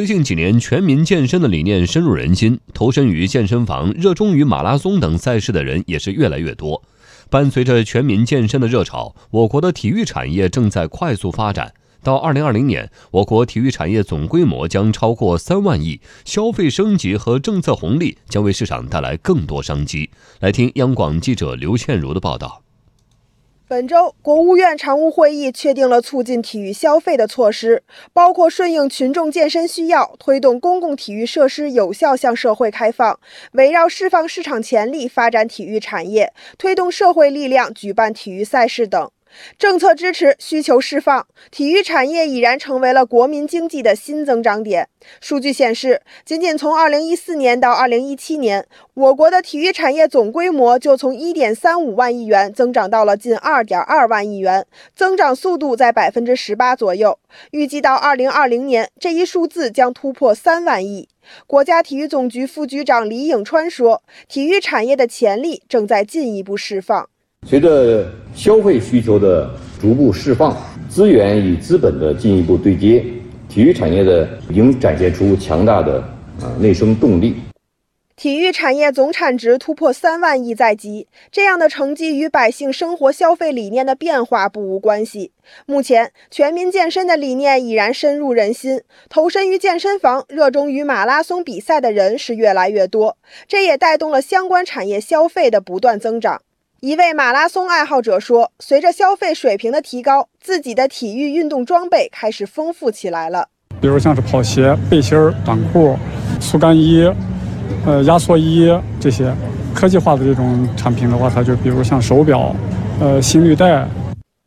最近几年，全民健身的理念深入人心，投身于健身房、热衷于马拉松等赛事的人也是越来越多。伴随着全民健身的热潮，我国的体育产业正在快速发展。到二零二零年，我国体育产业总规模将超过三万亿，消费升级和政策红利将为市场带来更多商机。来听央广记者刘倩茹的报道。本周，国务院常务会议确定了促进体育消费的措施，包括顺应群众健身需要，推动公共体育设施有效向社会开放，围绕释放市场潜力发展体育产业，推动社会力量举办体育赛事等。政策支持需求释放，体育产业已然成为了国民经济的新增长点。数据显示，仅仅从2014年到2017年，我国的体育产业总规模就从1.35万亿元增长到了近2.2万亿元，增长速度在百分之十八左右。预计到2020年，这一数字将突破3万亿。国家体育总局副局长李颖川说：“体育产业的潜力正在进一步释放。”随着消费需求的逐步释放，资源与资本的进一步对接，体育产业的已经展现出强大的啊内生动力。体育产业总产值突破三万亿在即，这样的成绩与百姓生活消费理念的变化不无关系。目前，全民健身的理念已然深入人心，投身于健身房、热衷于马拉松比赛的人是越来越多，这也带动了相关产业消费的不断增长。一位马拉松爱好者说：“随着消费水平的提高，自己的体育运动装备开始丰富起来了。比如像是跑鞋、背心儿、短裤、速干衣、呃压缩衣这些科技化的这种产品的话，它就比如像手表、呃心率带。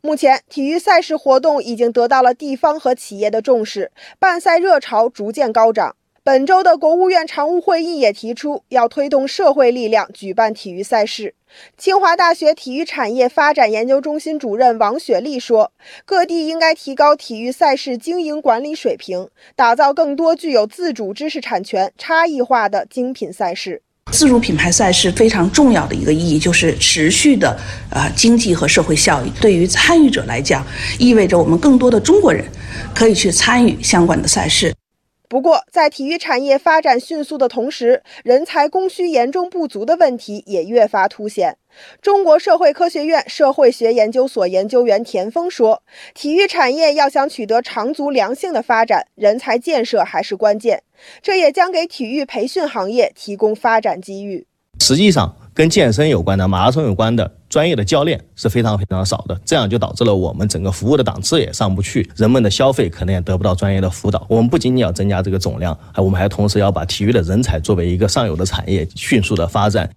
目前，体育赛事活动已经得到了地方和企业的重视，办赛热潮逐渐高涨。本周的国务院常务会议也提出，要推动社会力量举办体育赛事。清华大学体育产业发展研究中心主任王雪丽说：“各地应该提高体育赛事经营管理水平，打造更多具有自主知识产权、差异化的精品赛事。自主品牌赛事非常重要的一个意义，就是持续的呃经济和社会效益。对于参与者来讲，意味着我们更多的中国人可以去参与相关的赛事。”不过，在体育产业发展迅速的同时，人才供需严重不足的问题也越发凸显。中国社会科学院社会学研究所研究员田丰说：“体育产业要想取得长足良性的发展，人才建设还是关键。这也将给体育培训行业提供发展机遇。”实际上。跟健身有关的、马拉松有关的专业的教练是非常非常少的，这样就导致了我们整个服务的档次也上不去，人们的消费可能也得不到专业的辅导。我们不仅仅要增加这个总量，还我们还同时要把体育的人才作为一个上游的产业迅速的发展。